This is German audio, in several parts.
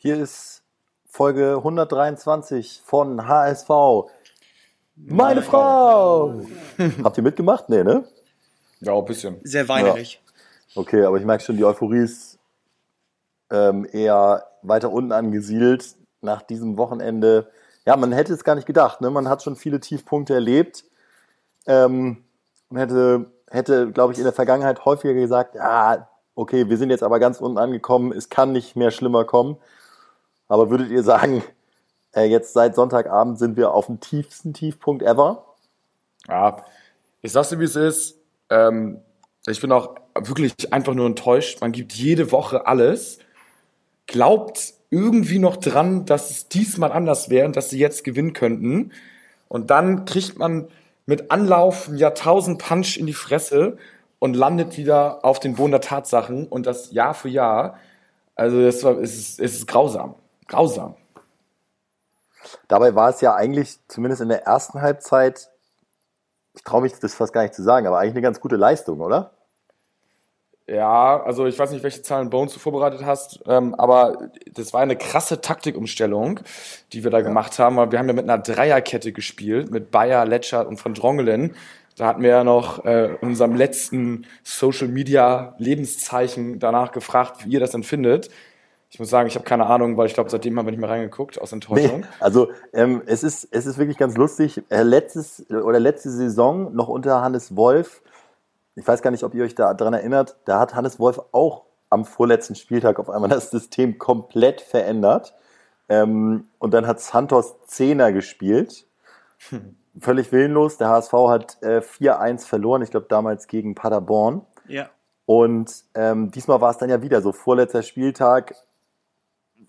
Hier ist Folge 123 von HSV. Meine Frau! Habt ihr mitgemacht? Nee, ne? Ja, ein bisschen. Sehr weinerig. Okay, aber ich merke schon, die Euphorie ist ähm, eher weiter unten angesiedelt nach diesem Wochenende. Ja, man hätte es gar nicht gedacht. Ne? Man hat schon viele Tiefpunkte erlebt. Ähm, man hätte, hätte glaube ich, in der Vergangenheit häufiger gesagt, ja, okay, wir sind jetzt aber ganz unten angekommen, es kann nicht mehr schlimmer kommen. Aber würdet ihr sagen, äh, jetzt seit Sonntagabend sind wir auf dem tiefsten Tiefpunkt ever? Ja, ich sag's dir, wie es ist. Ähm, ich bin auch wirklich einfach nur enttäuscht. Man gibt jede Woche alles, glaubt irgendwie noch dran, dass es diesmal anders wäre und dass sie jetzt gewinnen könnten. Und dann kriegt man mit Anlauf ein Jahrtausend Punch in die Fresse und landet wieder auf den Boden der Tatsachen und das Jahr für Jahr. Also es, war, es, ist, es ist grausam. Grausam. Dabei war es ja eigentlich, zumindest in der ersten Halbzeit, ich traue mich das fast gar nicht zu sagen, aber eigentlich eine ganz gute Leistung, oder? Ja, also ich weiß nicht, welche Zahlen Bones du vorbereitet hast, ähm, aber das war eine krasse Taktikumstellung, die wir da ja. gemacht haben. Wir haben ja mit einer Dreierkette gespielt, mit Bayer, Letschert und von Drongelen. Da hatten wir ja noch äh, in unserem letzten Social Media Lebenszeichen danach gefragt, wie ihr das denn findet. Ich muss sagen, ich habe keine Ahnung, weil ich glaube, seitdem haben wir nicht mehr reingeguckt, aus Enttäuschung. Nee, also ähm, es, ist, es ist wirklich ganz lustig. Äh, letztes oder letzte Saison noch unter Hannes Wolf, ich weiß gar nicht, ob ihr euch da dran erinnert, da hat Hannes Wolf auch am vorletzten Spieltag auf einmal das System komplett verändert. Ähm, und dann hat Santos Zehner gespielt. Hm. Völlig willenlos. Der HSV hat äh, 4-1 verloren, ich glaube damals gegen Paderborn. Ja. Und ähm, diesmal war es dann ja wieder so, vorletzter Spieltag,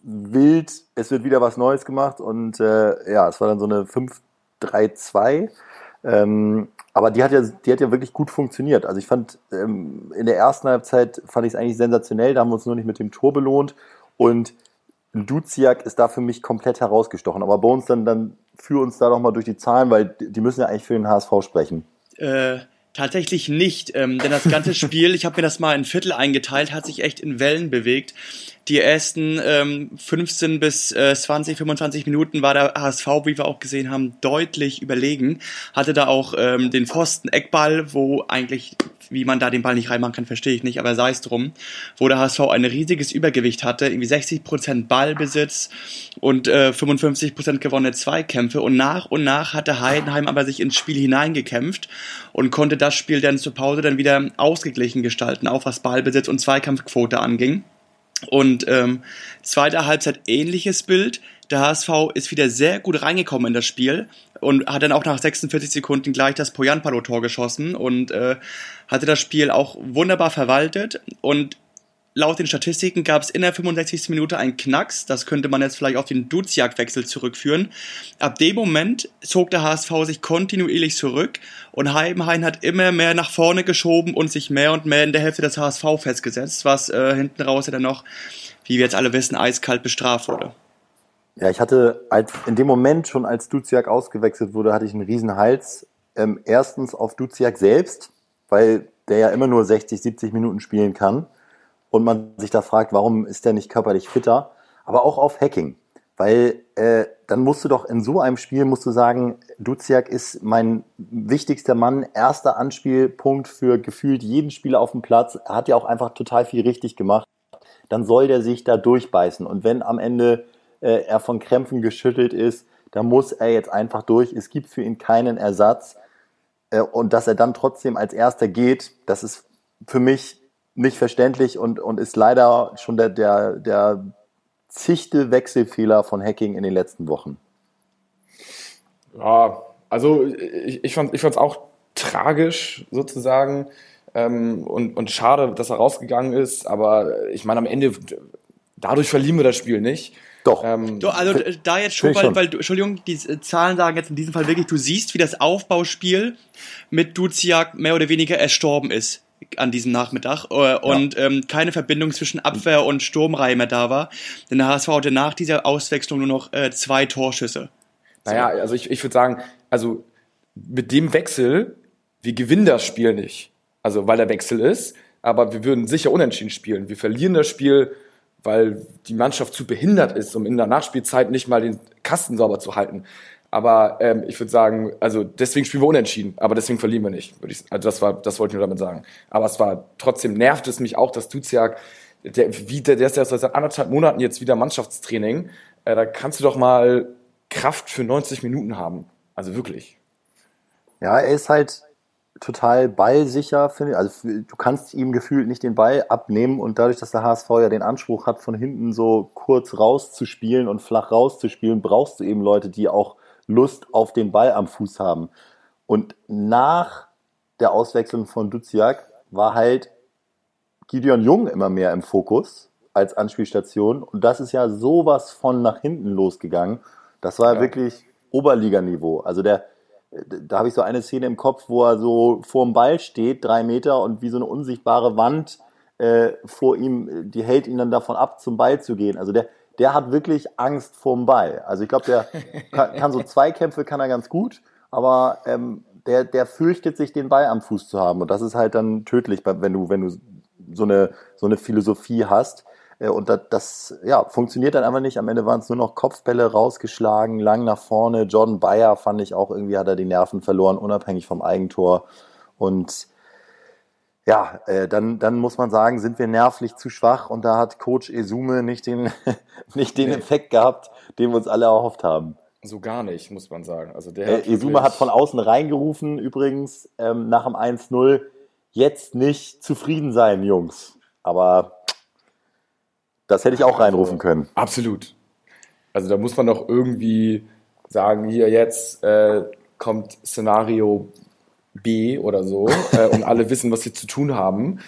wild, es wird wieder was Neues gemacht und äh, ja, es war dann so eine 5-3-2. Ähm, aber die hat ja, die hat ja wirklich gut funktioniert. Also ich fand ähm, in der ersten Halbzeit fand ich es eigentlich sensationell. Da haben wir uns nur nicht mit dem Tor belohnt und Duziak ist da für mich komplett herausgestochen. Aber Bones dann dann führ uns da doch mal durch die Zahlen, weil die müssen ja eigentlich für den HSV sprechen. Äh, tatsächlich nicht, ähm, denn das ganze Spiel, ich habe mir das mal in Viertel eingeteilt, hat sich echt in Wellen bewegt die ersten ähm, 15 bis äh, 20, 25 Minuten war der HSV, wie wir auch gesehen haben, deutlich überlegen. Hatte da auch ähm, den Pfosten Eckball, wo eigentlich, wie man da den Ball nicht reinmachen kann, verstehe ich nicht, aber sei es drum, wo der HSV ein riesiges Übergewicht hatte, irgendwie 60 Prozent Ballbesitz und äh, 55 Prozent gewonnene Zweikämpfe und nach und nach hatte Heidenheim aber sich ins Spiel hineingekämpft und konnte das Spiel dann zur Pause dann wieder ausgeglichen gestalten, auch was Ballbesitz und Zweikampfquote anging. Und ähm, zweite Halbzeit ähnliches Bild. Der HSV ist wieder sehr gut reingekommen in das Spiel und hat dann auch nach 46 Sekunden gleich das Poyanpalo-Tor geschossen und äh, hatte das Spiel auch wunderbar verwaltet. Und laut den Statistiken gab es in der 65. Minute einen Knacks. Das könnte man jetzt vielleicht auf den Duziak-Wechsel zurückführen. Ab dem Moment zog der HSV sich kontinuierlich zurück und Heidenheim hat immer mehr nach vorne geschoben und sich mehr und mehr in der Hälfte des HSV festgesetzt, was äh, hinten raus ja dann noch, wie wir jetzt alle wissen, eiskalt bestraft wurde. Ja, ich hatte als, in dem Moment schon, als Duziak ausgewechselt wurde, hatte ich einen riesen Hals. Ähm, erstens auf Duziak selbst, weil der ja immer nur 60, 70 Minuten spielen kann und man sich da fragt, warum ist der nicht körperlich fitter, aber auch auf Hacking. Weil äh, dann musst du doch in so einem Spiel musst du sagen, Duziak ist mein wichtigster Mann, erster Anspielpunkt für gefühlt jeden Spieler auf dem Platz. Er hat ja auch einfach total viel richtig gemacht. Dann soll der sich da durchbeißen. Und wenn am Ende äh, er von Krämpfen geschüttelt ist, dann muss er jetzt einfach durch. Es gibt für ihn keinen Ersatz. Äh, und dass er dann trotzdem als erster geht, das ist für mich nicht verständlich und, und ist leider schon der, der, der zichte Wechselfehler von Hacking in den letzten Wochen. Ja, also ich, ich fand es auch tragisch sozusagen ähm, und, und schade, dass er rausgegangen ist, aber ich meine, am Ende, dadurch verlieren wir das Spiel nicht. Doch. Ähm, du, also da jetzt schon, weil, schon. weil Entschuldigung, die Zahlen sagen jetzt in diesem Fall wirklich, du siehst, wie das Aufbauspiel mit Duziak mehr oder weniger erstorben ist an diesem Nachmittag äh, und ja. ähm, keine Verbindung zwischen Abwehr und Sturmreihe mehr da war. Denn der HSV hatte nach dieser Auswechslung nur noch äh, zwei Torschüsse. Naja, also ich, ich würde sagen, also mit dem Wechsel, wir gewinnen das Spiel nicht. Also weil der Wechsel ist, aber wir würden sicher unentschieden spielen. Wir verlieren das Spiel weil die Mannschaft zu behindert ist, um in der Nachspielzeit nicht mal den Kasten sauber zu halten. Aber ähm, ich würde sagen, also deswegen spielen wir unentschieden, aber deswegen verlieren wir nicht. Ich, also das war, das wollte ich nur damit sagen. Aber es war trotzdem nervt es mich auch, dass Duziak, der, wie, der, der ist ja seit anderthalb Monaten jetzt wieder Mannschaftstraining. Äh, da kannst du doch mal Kraft für 90 Minuten haben. Also wirklich. Ja, er ist halt total ballsicher, finde ich. Also du kannst ihm gefühlt nicht den Ball abnehmen und dadurch, dass der HSV ja den Anspruch hat, von hinten so kurz rauszuspielen und flach rauszuspielen, brauchst du eben Leute, die auch Lust auf den Ball am Fuß haben. Und nach der Auswechslung von Duziak war halt Gideon Jung immer mehr im Fokus als Anspielstation. Und das ist ja sowas von nach hinten losgegangen. Das war ja. wirklich Oberliganiveau. Also der, da habe ich so eine Szene im Kopf, wo er so vor dem Ball steht, drei Meter und wie so eine unsichtbare Wand äh, vor ihm, die hält ihn dann davon ab, zum Ball zu gehen. Also der, der hat wirklich Angst vorm Ball. Also ich glaube, der kann, kann, so Zweikämpfe kann er ganz gut, aber ähm, der, der fürchtet sich, den Ball am Fuß zu haben. Und das ist halt dann tödlich, wenn du, wenn du so eine, so eine Philosophie hast. Äh, und das, das ja, funktioniert dann einfach nicht. Am Ende waren es nur noch Kopfbälle rausgeschlagen, lang nach vorne. Jordan Bayer fand ich auch irgendwie, hat er die Nerven verloren, unabhängig vom Eigentor. Und ja, äh, dann, dann muss man sagen, sind wir nervlich zu schwach und da hat Coach Esume nicht den, nicht den nee. Effekt gehabt, den wir uns alle erhofft haben. So gar nicht, muss man sagen. Also der äh, Esume hat von außen reingerufen, übrigens, ähm, nach dem 1-0, jetzt nicht zufrieden sein, Jungs. Aber das hätte ich auch reinrufen können. Absolut. Also da muss man doch irgendwie sagen, hier jetzt äh, kommt Szenario B oder so äh, und alle wissen, was sie zu tun haben.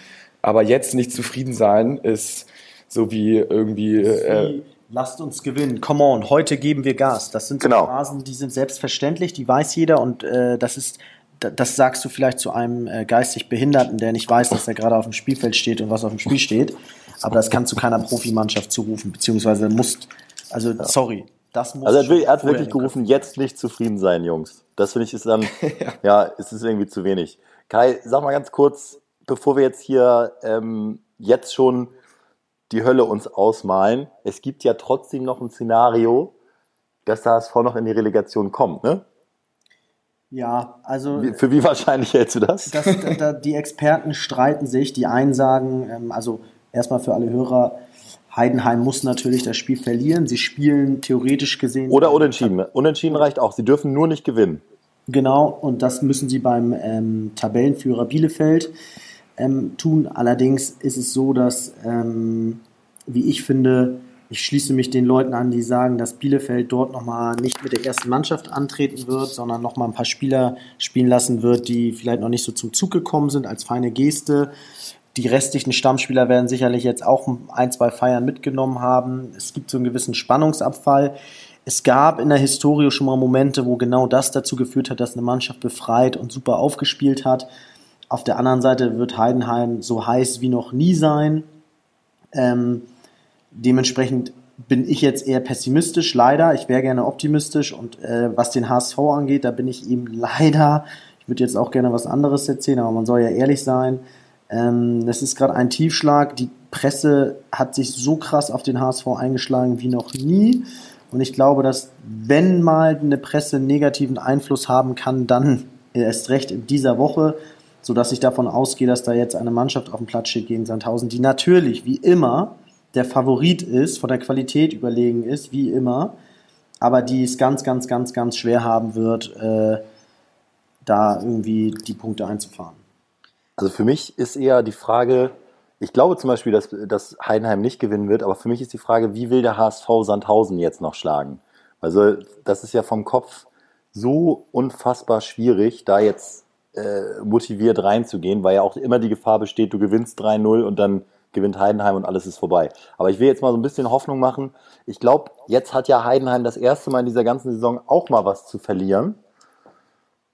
Aber jetzt nicht zufrieden sein ist so wie irgendwie. Äh, Lasst uns gewinnen. Come on, heute geben wir Gas. Das sind so genau. Phrasen, die sind selbstverständlich, die weiß jeder und äh, das ist, das sagst du vielleicht zu einem äh, geistig Behinderten, der nicht weiß, dass er gerade auf dem Spielfeld steht und was auf dem Spiel steht. Aber das kannst du keiner Profimannschaft zurufen, beziehungsweise musst, also ja. sorry, das muss. Also er er hat wirklich gerufen, jetzt nicht zufrieden sein, Jungs. Das finde ich ist dann, ja. ja, es ist irgendwie zu wenig. Kai, sag mal ganz kurz, bevor wir jetzt hier ähm, jetzt schon die Hölle uns ausmalen, es gibt ja trotzdem noch ein Szenario, dass der HSV noch in die Relegation kommt, ne? Ja, also. Für wie wahrscheinlich hältst du das? das da, die Experten streiten sich. Die einen sagen, ähm, also erstmal für alle Hörer, Heidenheim muss natürlich das Spiel verlieren. Sie spielen theoretisch gesehen. Oder unentschieden. Unentschieden reicht auch. Sie dürfen nur nicht gewinnen. Genau, und das müssen sie beim ähm, Tabellenführer Bielefeld ähm, tun. Allerdings ist es so, dass, ähm, wie ich finde, ich schließe mich den Leuten an, die sagen, dass Bielefeld dort nochmal nicht mit der ersten Mannschaft antreten wird, sondern nochmal ein paar Spieler spielen lassen wird, die vielleicht noch nicht so zum Zug gekommen sind, als feine Geste. Die restlichen Stammspieler werden sicherlich jetzt auch ein, zwei Feiern mitgenommen haben. Es gibt so einen gewissen Spannungsabfall. Es gab in der Historie schon mal Momente, wo genau das dazu geführt hat, dass eine Mannschaft befreit und super aufgespielt hat. Auf der anderen Seite wird Heidenheim so heiß wie noch nie sein. Ähm, dementsprechend bin ich jetzt eher pessimistisch, leider. Ich wäre gerne optimistisch und äh, was den HSV angeht, da bin ich ihm leider. Ich würde jetzt auch gerne was anderes erzählen, aber man soll ja ehrlich sein. Ähm, das ist gerade ein Tiefschlag. Die Presse hat sich so krass auf den HSV eingeschlagen wie noch nie. Und ich glaube, dass wenn mal eine Presse negativen Einfluss haben kann, dann erst recht in dieser Woche, sodass ich davon ausgehe, dass da jetzt eine Mannschaft auf dem Platz steht gegen Sandhausen, die natürlich, wie immer, der Favorit ist, von der Qualität überlegen ist, wie immer, aber die es ganz, ganz, ganz, ganz schwer haben wird, äh, da irgendwie die Punkte einzufahren. Also für mich ist eher die Frage, ich glaube zum Beispiel, dass, dass Heidenheim nicht gewinnen wird, aber für mich ist die Frage, wie will der HSV Sandhausen jetzt noch schlagen? Also das ist ja vom Kopf so unfassbar schwierig, da jetzt äh, motiviert reinzugehen, weil ja auch immer die Gefahr besteht, du gewinnst 3-0 und dann gewinnt Heidenheim und alles ist vorbei. Aber ich will jetzt mal so ein bisschen Hoffnung machen. Ich glaube, jetzt hat ja Heidenheim das erste Mal in dieser ganzen Saison auch mal was zu verlieren.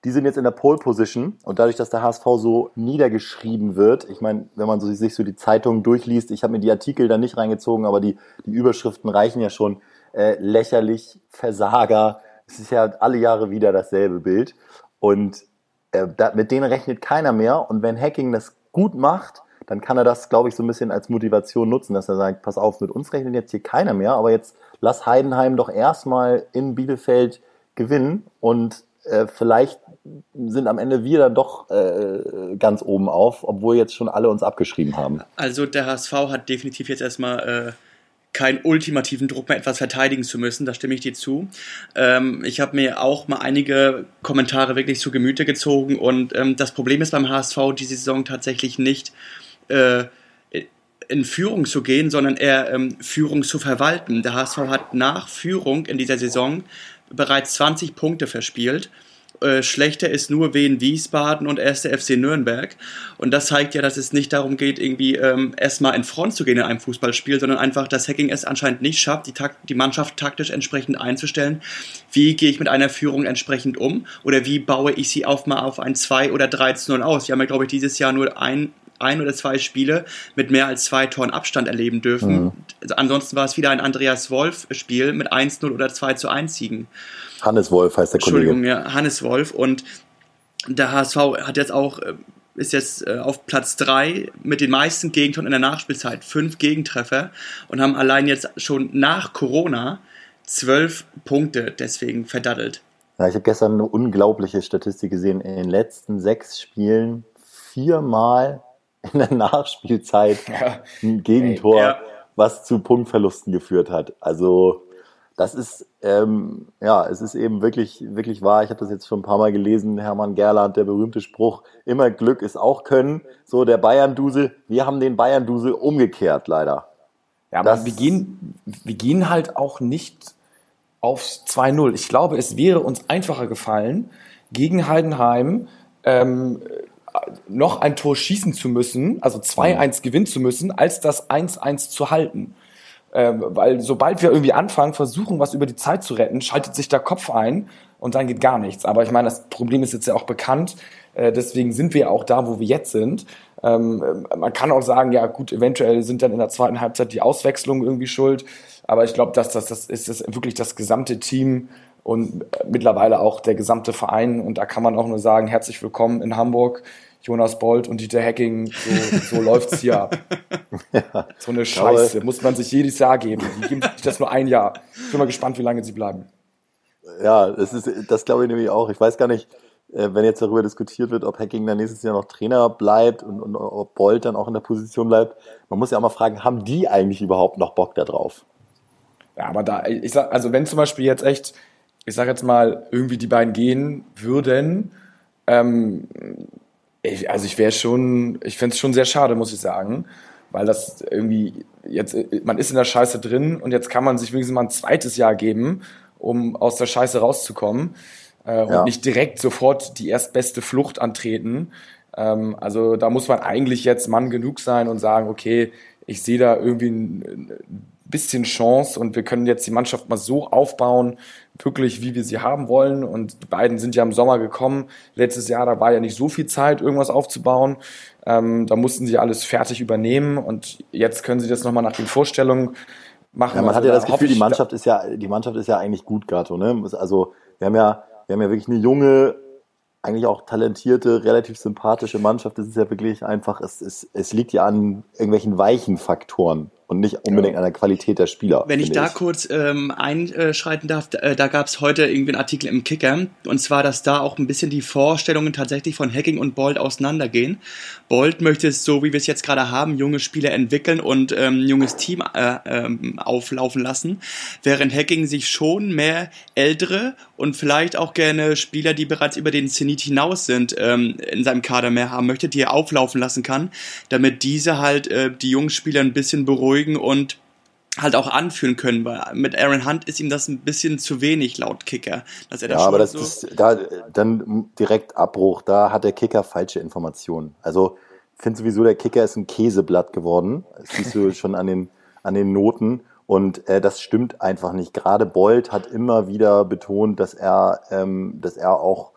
Die sind jetzt in der Pole Position. Und dadurch, dass der HSV so niedergeschrieben wird, ich meine, wenn man so, sich so die Zeitungen durchliest, ich habe mir die Artikel da nicht reingezogen, aber die, die Überschriften reichen ja schon, äh, lächerlich, Versager, es ist ja alle Jahre wieder dasselbe Bild. Und äh, da, mit denen rechnet keiner mehr. Und wenn Hacking das gut macht, dann kann er das, glaube ich, so ein bisschen als Motivation nutzen, dass er sagt, pass auf, mit uns rechnet jetzt hier keiner mehr, aber jetzt lass Heidenheim doch erstmal in Bielefeld gewinnen. Und äh, vielleicht sind am Ende wir dann doch äh, ganz oben auf, obwohl jetzt schon alle uns abgeschrieben haben. Also der HSV hat definitiv jetzt erstmal äh, keinen ultimativen Druck mehr, etwas verteidigen zu müssen. Da stimme ich dir zu. Ähm, ich habe mir auch mal einige Kommentare wirklich zu Gemüte gezogen und ähm, das Problem ist beim HSV diese Saison tatsächlich nicht äh, in Führung zu gehen, sondern eher ähm, Führung zu verwalten. Der HSV hat nach Führung in dieser Saison bereits 20 Punkte verspielt äh, schlechter ist nur Wien Wiesbaden und 1. FC Nürnberg. Und das zeigt ja, dass es nicht darum geht, irgendwie ähm, erstmal in Front zu gehen in einem Fußballspiel, sondern einfach, dass Hacking es anscheinend nicht schafft, die, Takt, die Mannschaft taktisch entsprechend einzustellen. Wie gehe ich mit einer Führung entsprechend um? Oder wie baue ich sie auf mal auf ein 2 oder 3 zu 0 aus? Wir haben ja, glaube ich, dieses Jahr nur ein ein oder zwei Spiele mit mehr als zwei Toren Abstand erleben dürfen. Mhm. Also ansonsten war es wieder ein Andreas Wolf-Spiel mit 1-0 oder 2 zu 1 Siegen. Hannes Wolf heißt der Kollege. Entschuldigung, ja, Hannes Wolf. Und der HSV hat jetzt auch, äh, ist jetzt äh, auf Platz 3 mit den meisten Gegentoren in der Nachspielzeit. Fünf Gegentreffer und haben allein jetzt schon nach Corona zwölf Punkte deswegen verdattelt. Ja, ich habe gestern eine unglaubliche Statistik gesehen. In den letzten sechs Spielen viermal in der Nachspielzeit ja. ein Gegentor, ja. was zu Punktverlusten geführt hat. Also das ist, ähm, ja, es ist eben wirklich, wirklich wahr. Ich habe das jetzt schon ein paar Mal gelesen, Hermann Gerland, der berühmte Spruch, immer Glück ist auch Können. So der Bayern-Dusel, wir haben den Bayern-Dusel umgekehrt, leider. Ja, aber das, wir gehen, wir gehen halt auch nicht aufs 2-0. Ich glaube, es wäre uns einfacher gefallen, gegen Heidenheim ähm, noch ein Tor schießen zu müssen, also 2-1 gewinnen zu müssen, als das 1-1 zu halten. Ähm, weil sobald wir irgendwie anfangen, versuchen, was über die Zeit zu retten, schaltet sich der Kopf ein und dann geht gar nichts. Aber ich meine, das Problem ist jetzt ja auch bekannt. Äh, deswegen sind wir auch da, wo wir jetzt sind. Ähm, man kann auch sagen, ja gut, eventuell sind dann in der zweiten Halbzeit die Auswechslungen irgendwie schuld. Aber ich glaube, dass das, das ist das wirklich das gesamte Team und mittlerweile auch der gesamte Verein. Und da kann man auch nur sagen, herzlich willkommen in Hamburg. Jonas Bolt und Dieter Hacking, so, so läuft's hier ab. Ja. So eine Scheiße, muss man sich jedes Jahr geben. Die geben sich das nur ein Jahr. Ich bin mal gespannt, wie lange sie bleiben. Ja, das ist, das glaube ich nämlich auch. Ich weiß gar nicht, äh, wenn jetzt darüber diskutiert wird, ob Hacking dann nächstes Jahr noch Trainer bleibt und, und ob Bolt dann auch in der Position bleibt. Man muss ja auch mal fragen, haben die eigentlich überhaupt noch Bock da drauf? Ja, aber da, ich sag, also wenn zum Beispiel jetzt echt, ich sag jetzt mal, irgendwie die beiden gehen würden, ähm, ich, also ich wäre schon, ich fände es schon sehr schade, muss ich sagen, weil das irgendwie jetzt, man ist in der Scheiße drin und jetzt kann man sich wenigstens mal ein zweites Jahr geben, um aus der Scheiße rauszukommen äh, und ja. nicht direkt sofort die erstbeste Flucht antreten. Ähm, also da muss man eigentlich jetzt Mann genug sein und sagen, okay, ich sehe da irgendwie ein, bisschen Chance und wir können jetzt die Mannschaft mal so aufbauen, wirklich wie wir sie haben wollen. Und die beiden sind ja im Sommer gekommen. Letztes Jahr, da war ja nicht so viel Zeit, irgendwas aufzubauen. Ähm, da mussten sie alles fertig übernehmen und jetzt können sie das nochmal nach den Vorstellungen machen. Ja, man also hat ja das Gefühl, die Mannschaft ist ja, die Mannschaft ist ja eigentlich gut gerade, ne? Also wir haben ja, wir haben ja wirklich eine junge, eigentlich auch talentierte, relativ sympathische Mannschaft. Das ist ja wirklich einfach, es, es, es liegt ja an irgendwelchen weichen Faktoren und nicht unbedingt ja. an der Qualität der Spieler. Wenn ich da ich. kurz ähm, einschreiten darf, da, äh, da gab es heute irgendwie einen Artikel im Kicker und zwar, dass da auch ein bisschen die Vorstellungen tatsächlich von Hacking und Bolt auseinandergehen. Bolt möchte es so, wie wir es jetzt gerade haben, junge Spieler entwickeln und ähm, junges Team äh, ähm, auflaufen lassen, während Hacking sich schon mehr ältere und vielleicht auch gerne Spieler, die bereits über den Zenit hinaus sind, ähm, in seinem Kader mehr haben möchte, die er auflaufen lassen kann, damit diese halt äh, die jungen Spieler ein bisschen beruhigen beruhigen und halt auch anführen können, weil mit Aaron Hunt ist ihm das ein bisschen zu wenig laut Kicker, dass er Ja, aber das so ist da dann direkt Abbruch, da hat der Kicker falsche Informationen. Also ich finde sowieso der Kicker ist ein Käseblatt geworden. Das siehst du schon an den an den Noten und äh, das stimmt einfach nicht. Gerade Bolt hat immer wieder betont, dass er ähm, dass er auch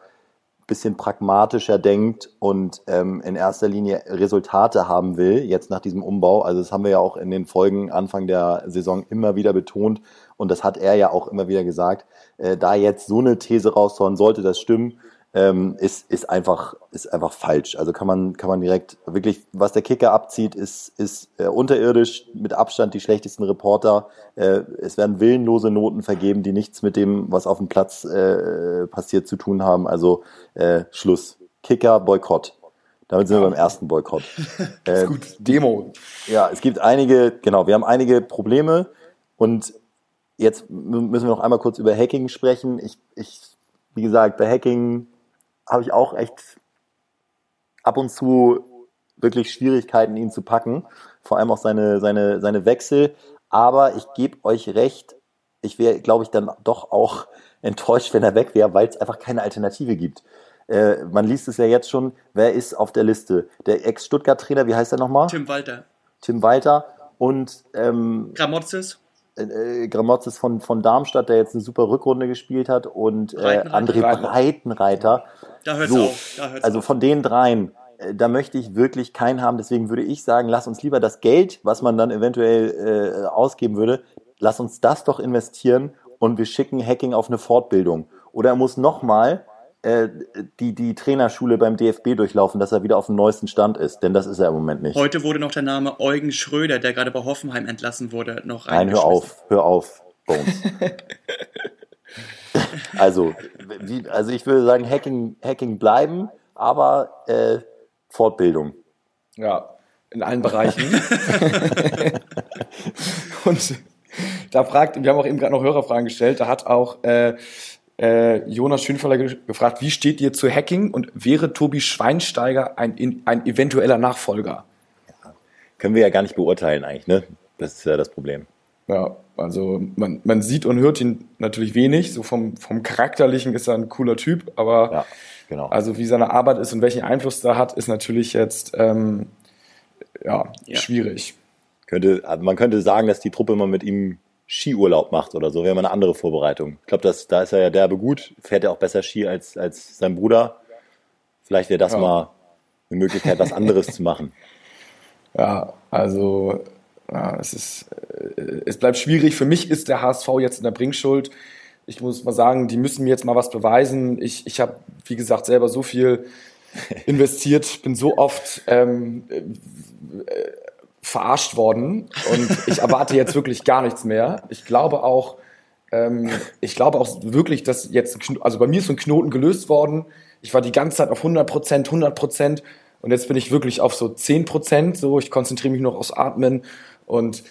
bisschen pragmatischer denkt und ähm, in erster Linie Resultate haben will, jetzt nach diesem Umbau. Also das haben wir ja auch in den Folgen Anfang der Saison immer wieder betont und das hat er ja auch immer wieder gesagt. Äh, da jetzt so eine These raushauen, sollte das stimmen, ähm, ist, ist einfach, ist einfach falsch. Also kann man, kann man direkt wirklich, was der Kicker abzieht, ist, ist äh, unterirdisch mit Abstand die schlechtesten Reporter. Äh, es werden willenlose Noten vergeben, die nichts mit dem, was auf dem Platz äh, passiert, zu tun haben. Also äh, Schluss. Kicker, Boykott. Damit sind wir beim ersten Boykott. Äh, gut, Demo. Ja, es gibt einige, genau, wir haben einige Probleme und jetzt müssen wir noch einmal kurz über Hacking sprechen. Ich, ich wie gesagt, bei Hacking habe ich auch echt ab und zu wirklich Schwierigkeiten, ihn zu packen. Vor allem auch seine, seine, seine Wechsel. Aber ich gebe euch recht, ich wäre, glaube ich, dann doch auch enttäuscht, wenn er weg wäre, weil es einfach keine Alternative gibt. Äh, man liest es ja jetzt schon, wer ist auf der Liste? Der Ex-Stuttgart-Trainer, wie heißt er nochmal? Tim Walter. Tim Walter und ähm, Gramozis. Äh, Gramozis von, von Darmstadt, der jetzt eine super Rückrunde gespielt hat und äh, André Breitenreiter. Da hört's so, auf. Da hört's also auf. von den dreien, äh, da möchte ich wirklich keinen haben. Deswegen würde ich sagen, lass uns lieber das Geld, was man dann eventuell äh, ausgeben würde, lass uns das doch investieren und wir schicken Hacking auf eine Fortbildung. Oder er muss nochmal äh, die, die Trainerschule beim DFB durchlaufen, dass er wieder auf dem neuesten Stand ist. Denn das ist er im Moment nicht. Heute wurde noch der Name Eugen Schröder, der gerade bei Hoffenheim entlassen wurde, noch Nein, hör auf, hör auf, Bones. also, wie, also ich würde sagen, Hacking, Hacking bleiben, aber äh, Fortbildung. Ja, in allen Bereichen. und da fragt, wir haben auch eben gerade noch Hörerfragen gestellt, da hat auch äh, äh, Jonas Schönfeller ge gefragt, wie steht ihr zu Hacking und wäre Tobi Schweinsteiger ein, in, ein eventueller Nachfolger? Können wir ja gar nicht beurteilen eigentlich, ne? Das ist ja das Problem. Ja, also man, man sieht und hört ihn natürlich wenig, so vom, vom Charakterlichen ist er ein cooler Typ, aber Ja, genau. also wie seine Arbeit ist und welchen Einfluss da hat, ist natürlich jetzt ähm, ja, Ja. schwierig. Könnte, also man könnte sagen, dass die Truppe mal mit ihm Skiurlaub macht oder so, wäre mal eine andere Vorbereitung. Ich glaube, das- da ist er ja derbe gut, fährt er auch besser Ski als, als sein Bruder. Vielleicht wäre das Ja. mal eine Möglichkeit, was anderes zu machen. Ja, also ja, es ist, äh, es bleibt schwierig. Für mich ist der HSV jetzt in der Bringschuld. Ich muss mal sagen, die müssen mir jetzt mal was beweisen. Ich, ich habe, wie gesagt, selber so viel investiert, bin so oft ähm, äh, äh, verarscht worden und ich erwarte jetzt wirklich gar nichts mehr. Ich glaube auch, ähm, ich glaube auch wirklich, dass jetzt, also bei mir ist so ein Knoten gelöst worden. Ich war die ganze Zeit auf 100 Prozent, 100 Prozent und jetzt bin ich wirklich auf so 10 Prozent. So, ich konzentriere mich nur aufs Atmen und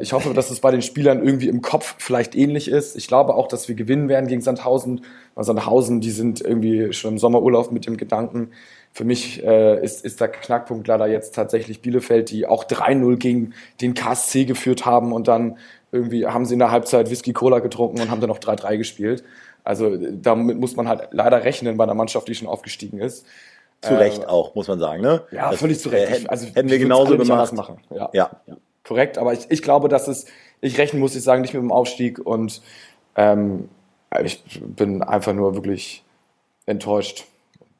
ich hoffe, dass es bei den Spielern irgendwie im Kopf vielleicht ähnlich ist. Ich glaube auch, dass wir gewinnen werden gegen Sandhausen. Weil Sandhausen, die sind irgendwie schon im Sommerurlaub mit dem Gedanken. Für mich äh, ist, ist der Knackpunkt leider jetzt tatsächlich Bielefeld, die auch 3-0 gegen den KSC geführt haben und dann irgendwie haben sie in der Halbzeit Whisky Cola getrunken und haben dann noch 3-3 gespielt. Also damit muss man halt leider rechnen bei einer Mannschaft, die schon aufgestiegen ist. Zu Recht auch, muss man sagen, ne? Ja, Das, völlig zu Recht. hätten, also, hätten wir genauso gemacht. machen. Ja. Ja. Korrekt, aber ich, ich glaube, dass es, ich rechne, muss ich sagen, nicht mit dem Aufstieg und ähm, ich bin einfach nur wirklich enttäuscht.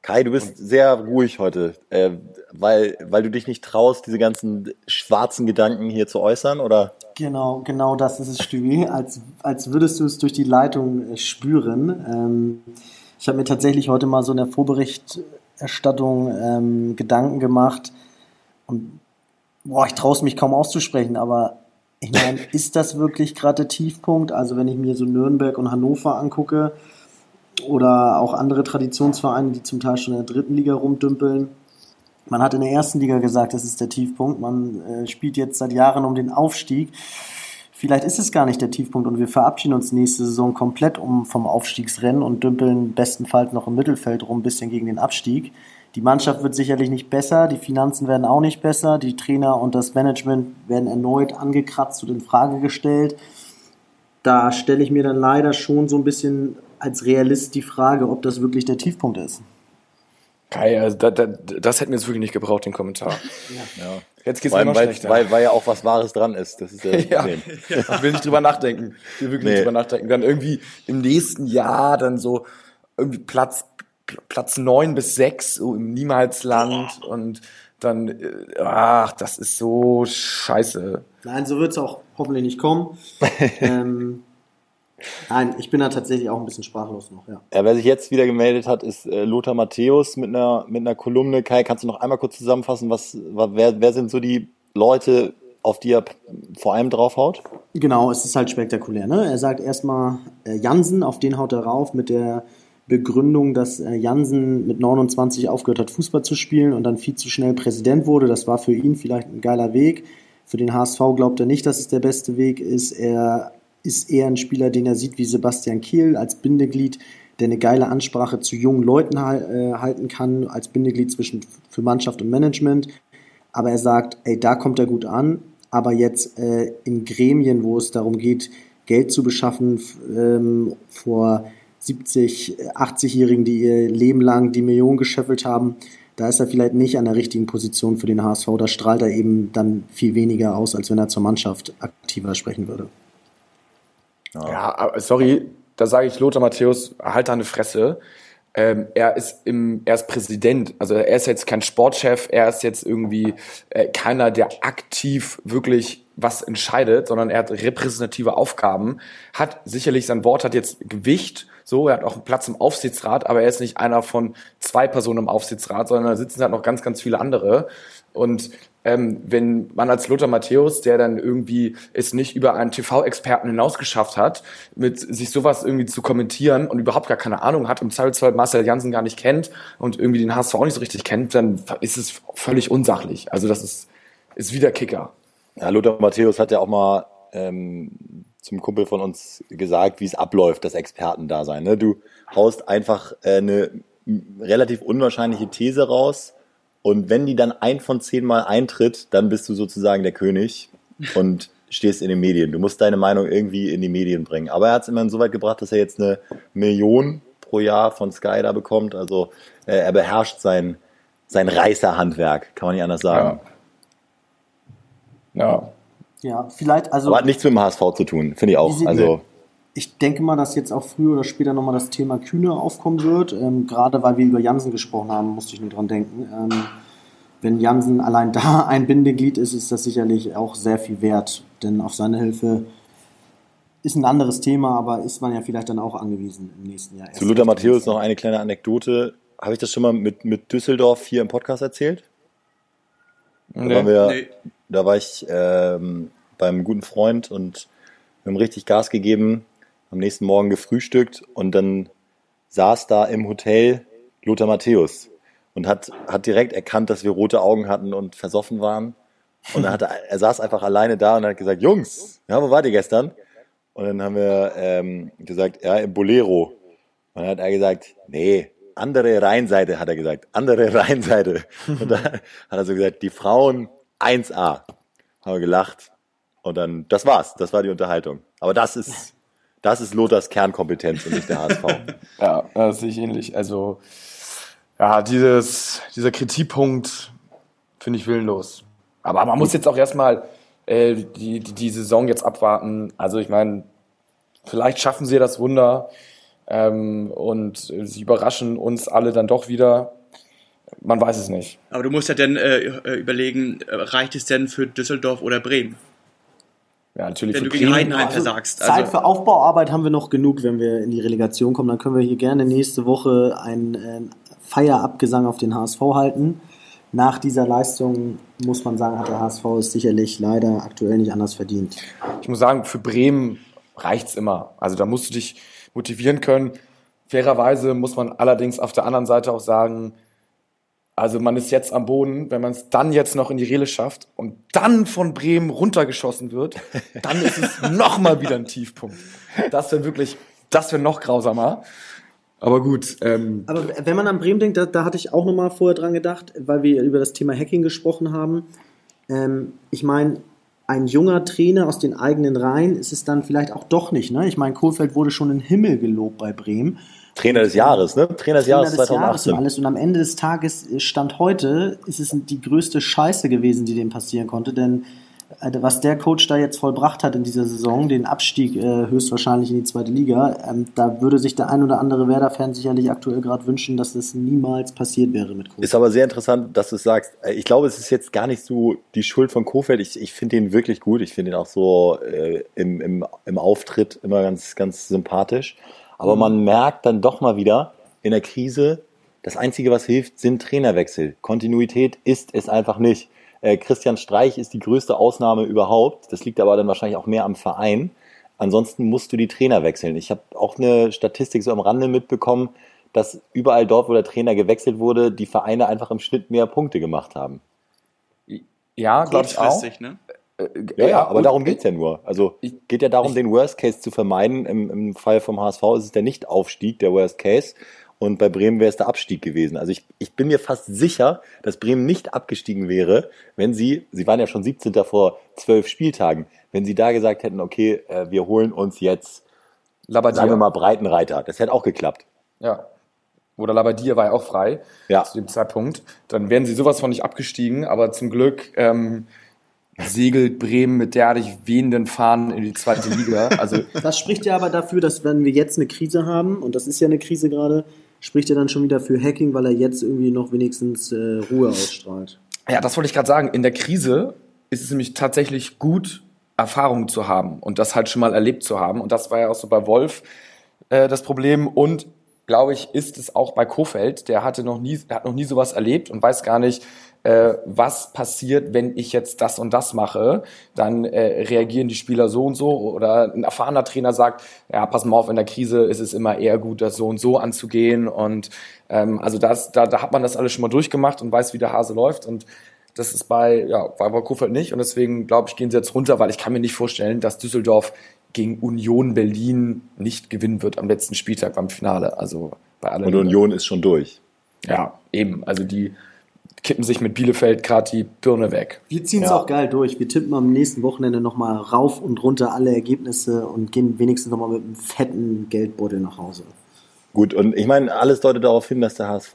Kai, du bist sehr ruhig heute, äh, weil, weil du dich nicht traust, diese ganzen schwarzen Gedanken hier zu äußern, oder? Genau, genau das ist es, Stübi. Als, als würdest du es durch die Leitung äh, spüren. Ähm, ich habe mir tatsächlich heute mal so in der Vorberichterstattung ähm, Gedanken gemacht. Und boah, ich traue es mich kaum auszusprechen, aber ich meine, ist das wirklich gerade der Tiefpunkt? Also wenn ich mir so Nürnberg und Hannover angucke oder auch andere Traditionsvereine, die zum Teil schon in der dritten Liga rumdümpeln, man hat in der ersten Liga gesagt, das ist der Tiefpunkt. Man äh, spielt jetzt seit Jahren um den Aufstieg. Vielleicht ist es gar nicht der Tiefpunkt und wir verabschieden uns nächste Saison komplett um vom Aufstiegsrennen und dümpeln bestenfalls noch im Mittelfeld rum, ein bisschen gegen den Abstieg. Die Mannschaft wird sicherlich nicht besser, die Finanzen werden auch nicht besser, die Trainer und das Management werden erneut angekratzt und in Frage gestellt. Da stelle ich mir dann leider schon so ein bisschen als Realist die Frage, ob das wirklich der Tiefpunkt ist. Kai, also da, da, das hätten wir jetzt wirklich nicht gebraucht, den Kommentar. Ja. Jetzt geht's Vor mir noch weil, schlechter. weil, weil ja auch was Wahres dran ist. Das ist ja das ja, Problem. ich will nicht drüber nachdenken. Ich will wirklich Nee. nicht drüber nachdenken. Dann irgendwie im nächsten Jahr dann so irgendwie Platz, Platz neun bis sechs so im Niemalsland und dann, äh, ach, das ist so scheiße. Nein, so wird es auch hoffentlich nicht kommen. ähm, Nein, ich bin da tatsächlich auch ein bisschen sprachlos noch, ja. ja wer sich jetzt wieder gemeldet hat, ist äh, Lothar Matthäus mit einer, mit einer Kolumne. Kai, kannst du noch einmal kurz zusammenfassen, was, wer, wer sind so die Leute, auf die er vor allem draufhaut? Genau, es ist halt spektakulär. Ne? Er sagt erstmal äh, Jansen, auf den haut er rauf mit der Begründung, dass äh, Jansen mit 29 aufgehört hat, Fußball zu spielen und dann viel zu schnell Präsident wurde. Das war für ihn vielleicht ein geiler Weg. Für den HSV glaubt er nicht, dass es der beste Weg ist. Er ist eher ein Spieler, den er sieht wie Sebastian Kiel als Bindeglied, der eine geile Ansprache zu jungen Leuten äh, halten kann, als Bindeglied zwischen für Mannschaft und Management. Aber er sagt, ey, da kommt er gut an. Aber jetzt äh, in Gremien, wo es darum geht, Geld zu beschaffen ähm, vor 70, 80-Jährigen, die ihr Leben lang die Millionen geschöffelt haben, da ist er vielleicht nicht an der richtigen Position für den HSV. Da strahlt er eben dann viel weniger aus, als wenn er zur Mannschaft aktiver sprechen würde. Ja, ja sorry, da sage ich Lothar Matthäus, halt deine Fresse. Ähm, er ist im, er ist Präsident, also er ist jetzt kein Sportchef, er ist jetzt irgendwie äh, keiner, der aktiv wirklich was entscheidet, sondern er hat repräsentative Aufgaben, hat sicherlich sein Wort hat jetzt Gewicht so, er hat auch einen Platz im Aufsichtsrat, aber er ist nicht einer von zwei Personen im Aufsichtsrat, sondern da sitzen halt noch ganz, ganz viele andere. Und ähm, wenn man als Lothar Matthäus, der dann irgendwie es nicht über einen TV-Experten hinausgeschafft hat, mit sich sowas irgendwie zu kommentieren und überhaupt gar keine Ahnung hat, im Zweifelsfall Marcel Janssen gar nicht kennt und irgendwie den HSV auch nicht so richtig kennt, dann ist es völlig unsachlich. Also das ist, ist wieder Kicker. Ja, Lothar Matthäus hat ja auch mal ähm, zum Kumpel von uns gesagt, wie es abläuft, das Expertendasein. Ne? Du haust einfach äh, eine relativ unwahrscheinliche These raus und wenn die dann ein von zehn Mal eintritt, dann bist du sozusagen der König und stehst in den Medien. Du musst deine Meinung irgendwie in die Medien bringen. Aber er hat es immerhin so weit gebracht, dass er jetzt eine Million pro Jahr von Sky da bekommt. Also äh, er beherrscht sein, sein Reißerhandwerk, kann man nicht anders sagen. Ja. ja. Ja, vielleicht, also. Aber hat nichts mit dem HSV zu tun, finde ich auch. Also. Ich denke mal, dass jetzt auch früher oder später nochmal das Thema Kühne aufkommen wird. Ähm, gerade weil wir über Jansen gesprochen haben, musste ich nur dran denken. Ähm, wenn Jansen allein da ein Bindeglied ist, ist das sicherlich auch sehr viel wert. Denn auf seine Hilfe ist ein anderes Thema, aber ist man ja vielleicht dann auch angewiesen im nächsten Jahr. Zu Luther Matthäus noch eine kleine Anekdote. Habe ich das schon mal mit, mit Düsseldorf hier im Podcast erzählt? Nee, da, wir, nee. Da war ich ähm, beim guten Freund und wir haben richtig Gas gegeben, am nächsten Morgen gefrühstückt und dann saß da im Hotel Lothar Matthäus und hat, hat direkt erkannt, dass wir rote Augen hatten und versoffen waren. Und er, hatte, er saß einfach alleine da und hat gesagt, Jungs, ja, wo wart ihr gestern? Und dann haben wir ähm, gesagt, ja, im Bolero. Und dann hat er gesagt, nee, andere Rheinseite, hat er gesagt. Andere Rheinseite. Und dann hat er so gesagt, die Frauen 1A. Haben wir gelacht. Und dann, das war's. Das war die Unterhaltung. Aber das ist, das ist Lothars Kernkompetenz und nicht der HSV. ja, das sehe ich ähnlich. Also, ja, dieses, dieser Kritikpunkt finde ich willenlos. Aber man muss jetzt auch erstmal äh, die, die, die Saison jetzt abwarten. Also, ich meine, vielleicht schaffen sie das Wunder. Ähm, und sie überraschen uns alle dann doch wieder. Man weiß es nicht. Aber du musst ja dann äh, äh überlegen, äh, reicht es denn für Düsseldorf oder Bremen? Ja, natürlich. Wenn du gegen Heidenheim also versagst. Also Zeit für Aufbauarbeit haben wir noch genug, wenn wir in die Relegation kommen. Dann können wir hier gerne nächste Woche einen äh, Feierabgesang auf den HSV halten. Nach dieser Leistung muss man sagen, hat der HSV es sicherlich leider aktuell nicht anders verdient. Ich muss sagen, für Bremen reicht es immer. Also da musst du dich motivieren können. Fairerweise muss man allerdings auf der anderen Seite auch sagen, also man ist jetzt am Boden, wenn man es dann jetzt noch in die Rele schafft und dann von Bremen runtergeschossen wird, dann ist es nochmal wieder ein Tiefpunkt. Das wäre wirklich, das wäre noch grausamer. Aber gut. Ähm, Aber wenn man an Bremen denkt, da, da hatte ich auch nochmal vorher dran gedacht, weil wir über das Thema Hacking gesprochen haben. Ähm, ich meine, ein junger Trainer aus den eigenen Reihen ist es dann vielleicht auch doch nicht. Ne? Ich meine, Kohlfeld wurde schon in Himmel gelobt bei Bremen. Trainer des Jahres, ne? Trainer des Jahres Trainer des 2018. Jahres und alles. Und am Ende des Tages, Stand heute, ist es die größte Scheiße gewesen, die dem passieren konnte. Denn Also was der Coach da jetzt vollbracht hat in dieser Saison, den Abstieg äh, höchstwahrscheinlich in die zweite Liga, ähm, da würde sich der ein oder andere Werder-Fan sicherlich aktuell gerade wünschen, dass das niemals passiert wäre mit Kofeld. Ist aber sehr interessant, dass du es sagst. Äh, ich glaube, es ist jetzt gar nicht so die Schuld von Kofeld. Ich, ich finde ihn wirklich gut. Ich finde ihn auch so äh, im, im, im Auftritt immer ganz, ganz sympathisch. Aber mhm. man merkt dann doch mal wieder in der Krise, das Einzige, was hilft, sind Trainerwechsel. Kontinuität ist es einfach nicht. Äh, Christian Streich ist die größte Ausnahme überhaupt. Das liegt aber dann wahrscheinlich auch mehr am Verein. Ansonsten musst du die Trainer wechseln. Ich habe auch eine Statistik so am Rande mitbekommen, dass überall dort, wo der Trainer gewechselt wurde, die Vereine einfach im Schnitt mehr Punkte gemacht haben. Ja, glaube ich auch. Ne? Äh, ja, ja, aber darum geht's ja nur. Also geht ja darum, den Worst Case zu vermeiden. Im, Im Fall vom HSV ist es der Nicht-Aufstieg, der Worst Case. Und bei Bremen wäre es der Abstieg gewesen. Also ich, ich bin mir fast sicher, dass Bremen nicht abgestiegen wäre, wenn sie, sie waren ja schon 17. vor zwölf Spieltagen, wenn sie da gesagt hätten, okay, äh, wir holen uns jetzt, Labadia. sagen wir mal, Breitenreiter. Das hätte auch geklappt. Ja. Oder Labadia war ja auch frei ja. zu dem Zeitpunkt. Dann wären sie sowas von nicht abgestiegen, aber zum Glück ähm, segelt Bremen mit derartig wehenden Fahnen in die zweite Liga. Also das spricht ja aber dafür, dass wenn wir jetzt eine Krise haben, und das ist ja eine Krise gerade, spricht er dann schon wieder für Hacking, weil er jetzt irgendwie noch wenigstens äh, Ruhe ausstrahlt. Ja, das wollte ich gerade sagen. In der Krise ist es nämlich tatsächlich gut, Erfahrungen zu haben und das halt schon mal erlebt zu haben. Und das war ja auch so bei Wolf äh, das Problem. Und glaube ich, ist es auch bei Kofeld. Der hatte noch nie, der hat noch nie sowas erlebt und weiß gar nicht, äh, was passiert, wenn ich jetzt das und das mache, dann äh, reagieren die Spieler so und so oder ein erfahrener Trainer sagt, ja, pass mal auf, in der Krise ist es immer eher gut, das so und so anzugehen und ähm, also das, da, da hat man das alles schon mal durchgemacht und weiß, wie der Hase läuft und das ist bei, ja, bei, Kofeld nicht und deswegen glaube ich, gehen sie jetzt runter, weil ich kann mir nicht vorstellen, dass Düsseldorf gegen Union Berlin nicht gewinnen wird am letzten Spieltag beim Finale. Also bei allen. Und Union ist schon durch. Ja, eben. Also die kippen sich mit Bielefeld gerade die Birne weg. Wir ziehen es ja. auch geil durch. Wir tippen am nächsten Wochenende nochmal rauf und runter alle Ergebnisse und gehen wenigstens nochmal mit einem fetten Geldbeutel nach Hause. Gut, und ich meine, alles deutet darauf hin, dass der HSV,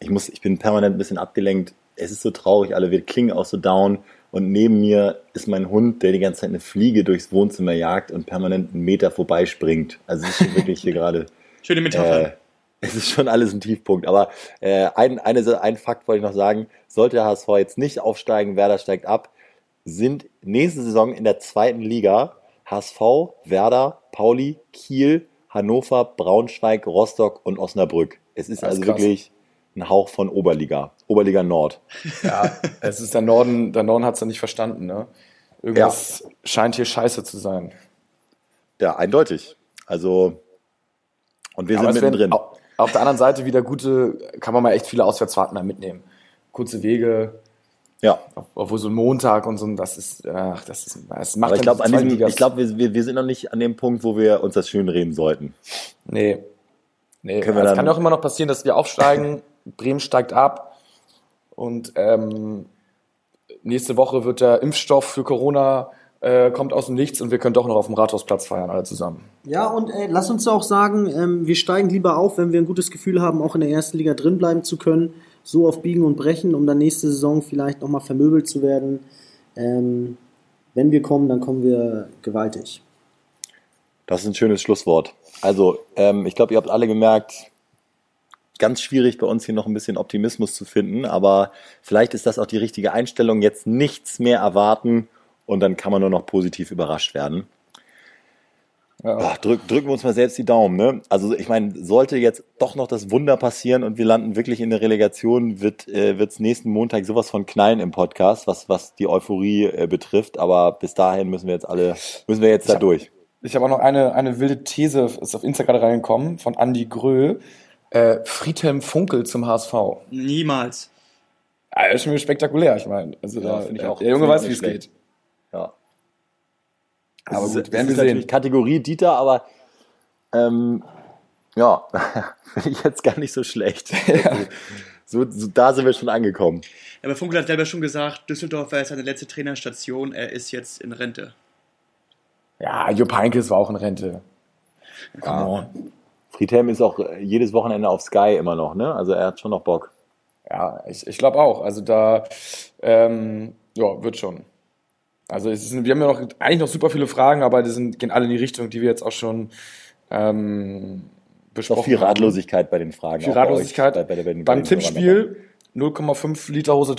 ich muss, ich bin permanent ein bisschen abgelenkt. Es ist so traurig, alle wir klingen auch so down. Und neben mir ist mein Hund, der die ganze Zeit eine Fliege durchs Wohnzimmer jagt und permanent einen Meter vorbeispringt. Also es ist schon wirklich hier gerade. Schöne Metapher. Äh, es ist schon alles ein Tiefpunkt. Aber äh, ein, eine, ein Fakt wollte ich noch sagen. Sollte der HSV jetzt nicht aufsteigen, Werder steigt ab, sind nächste Saison in der zweiten Liga HSV, Werder, Pauli, Kiel, Hannover, Braunschweig, Rostock und Osnabrück. Es ist also krass. wirklich ein Hauch von Oberliga. Oberliga Nord. Ja, es ist der Norden, der Norden hat es ja nicht verstanden, ne? Irgendwas ja. scheint hier scheiße zu sein. Ja, eindeutig. Also, und wir Aber sind mittendrin. Auf der anderen Seite wieder gute, kann man mal echt viele Auswärtsfahrten da mitnehmen. Kurze Wege. Ja. Obwohl so ein Montag und so, das ist, ach, das ist, das macht Aber ich glaube, ich glaube, wir, wir sind noch nicht an dem Punkt, wo wir uns das schön reden sollten. Nee. Nee, es also kann auch immer noch passieren, dass wir aufsteigen, Bremen steigt ab und ähm, nächste Woche wird der Impfstoff für Corona äh, kommt aus dem Nichts und wir können doch noch auf dem Rathausplatz feiern, alle zusammen. Ja, und äh, lass uns auch sagen, ähm, wir steigen lieber auf, wenn wir ein gutes Gefühl haben, auch in der ersten Liga drin bleiben zu können, so auf Biegen und Brechen, um dann nächste Saison vielleicht nochmal vermöbelt zu werden. Ähm, wenn wir kommen, dann kommen wir gewaltig. Das ist ein schönes Schlusswort. Also, ähm, ich glaube, ihr habt alle gemerkt, ganz schwierig bei uns hier noch ein bisschen Optimismus zu finden, aber vielleicht ist das auch die richtige Einstellung, jetzt nichts mehr erwarten und dann kann man nur noch positiv überrascht werden. Ja. Ach, drück, drücken wir uns mal selbst die Daumen. Ne? Also ich meine, sollte jetzt doch noch das Wunder passieren und wir landen wirklich in der Relegation, wird äh, es nächsten Montag sowas von knallen im Podcast, was, was die Euphorie äh, betrifft. Aber bis dahin müssen wir jetzt alle, müssen wir jetzt ich da hab, durch. Ich habe auch noch eine, eine wilde These, ist auf Instagram reingekommen, von Andy Grö. Äh, Friedhelm Funkel zum HSV. Niemals. Ja, das ist schon spektakulär, ich meine. Also ja, da, ich auch der Junge weiß, wie es geht. Ja. Aber gut, ist, werden wir sehen. Kategorie Dieter, aber ähm, ja, finde ich jetzt gar nicht so schlecht. ja. so, so, da sind wir schon angekommen. Aber Funkel hat selber schon gesagt, Düsseldorf war jetzt seine letzte Trainerstation, er ist jetzt in Rente. Ja, Jupp Heynckes war auch in Rente. Come on. Friedhelm ist auch jedes Wochenende auf Sky immer noch, ne? Also er hat schon noch Bock. Ja, ich, ich glaube auch. Also da, ähm, ja, wird schon. Also es ist, wir haben ja noch eigentlich noch super viele Fragen, aber die sind, gehen alle in die Richtung, die wir jetzt auch schon ähm, besprochen Noch viel haben. Ratlosigkeit bei den Fragen. Viel auch bei euch, Ratlosigkeit. bei- bei den- Beim bei den Tippspiel 0,5 Liter Hose,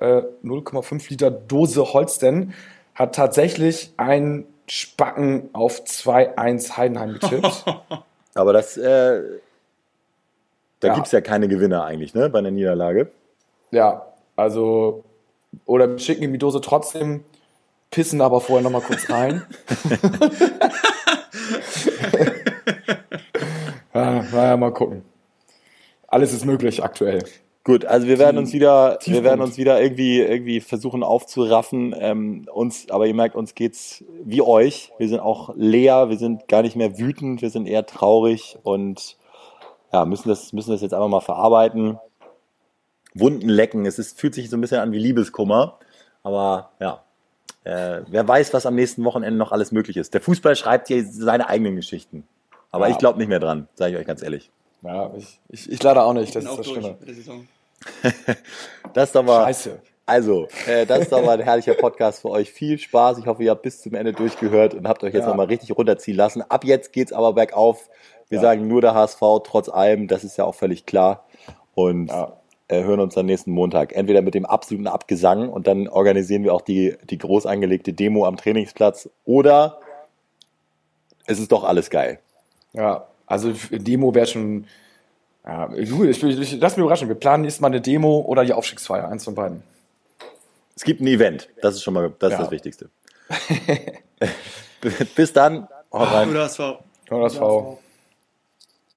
äh, 0,5 Liter Dose Holsten hat tatsächlich ein Spacken auf 2-1 Heidenheim getippt. Aber das, äh, da Ja. gibt's ja keine Gewinner eigentlich, ne, bei einer Niederlage. ja, also oder wir schicken ihm die Dose trotzdem, pissen aber vorher nochmal kurz rein. ja, naja, mal gucken. Alles ist möglich aktuell. Gut, also wir werden uns wieder, wir Tiefpunkt. werden uns wieder irgendwie, irgendwie versuchen aufzuraffen. Ähm, uns, aber ihr merkt, uns geht's wie euch. Wir sind auch leer, wir sind gar nicht mehr wütend, wir sind eher traurig und ja, müssen das, müssen das jetzt einfach mal verarbeiten. Wunden lecken. Es ist, fühlt sich so ein bisschen an wie Liebeskummer. Aber ja, äh, wer weiß, was am nächsten Wochenende noch alles möglich ist. Der Fußball schreibt hier seine eigenen Geschichten. Aber Ja. ich glaube nicht mehr dran, sage ich euch ganz ehrlich. Ja, ich, ich, ich leider auch nicht, das Bin ist auch das Schlimme. Das ist doch mal, Scheiße. Also, äh, das ist doch mal ein herrlicher Podcast für euch. Viel Spaß. Ich hoffe, ihr habt bis zum Ende durchgehört und habt euch jetzt Ja. nochmal richtig runterziehen lassen. Ab jetzt geht's aber bergauf. Wir Ja. sagen nur der HSV, trotz allem. Das ist ja auch völlig klar. Und Ja. Äh, hören uns dann nächsten Montag. Entweder mit dem absoluten Abgesang und dann organisieren wir auch die, die groß angelegte Demo am Trainingsplatz oder es ist doch alles geil. Ja, also Demo wäre schon. Ja, du, ich, ich, lass mich überraschen. Wir planen nächstes Mal eine Demo oder die Aufstiegsfeier, eins von beiden. Es gibt ein Event. Das ist schon mal das, ist Ja. das Wichtigste. bis dann. Haut rein. Oder das war Oder das war.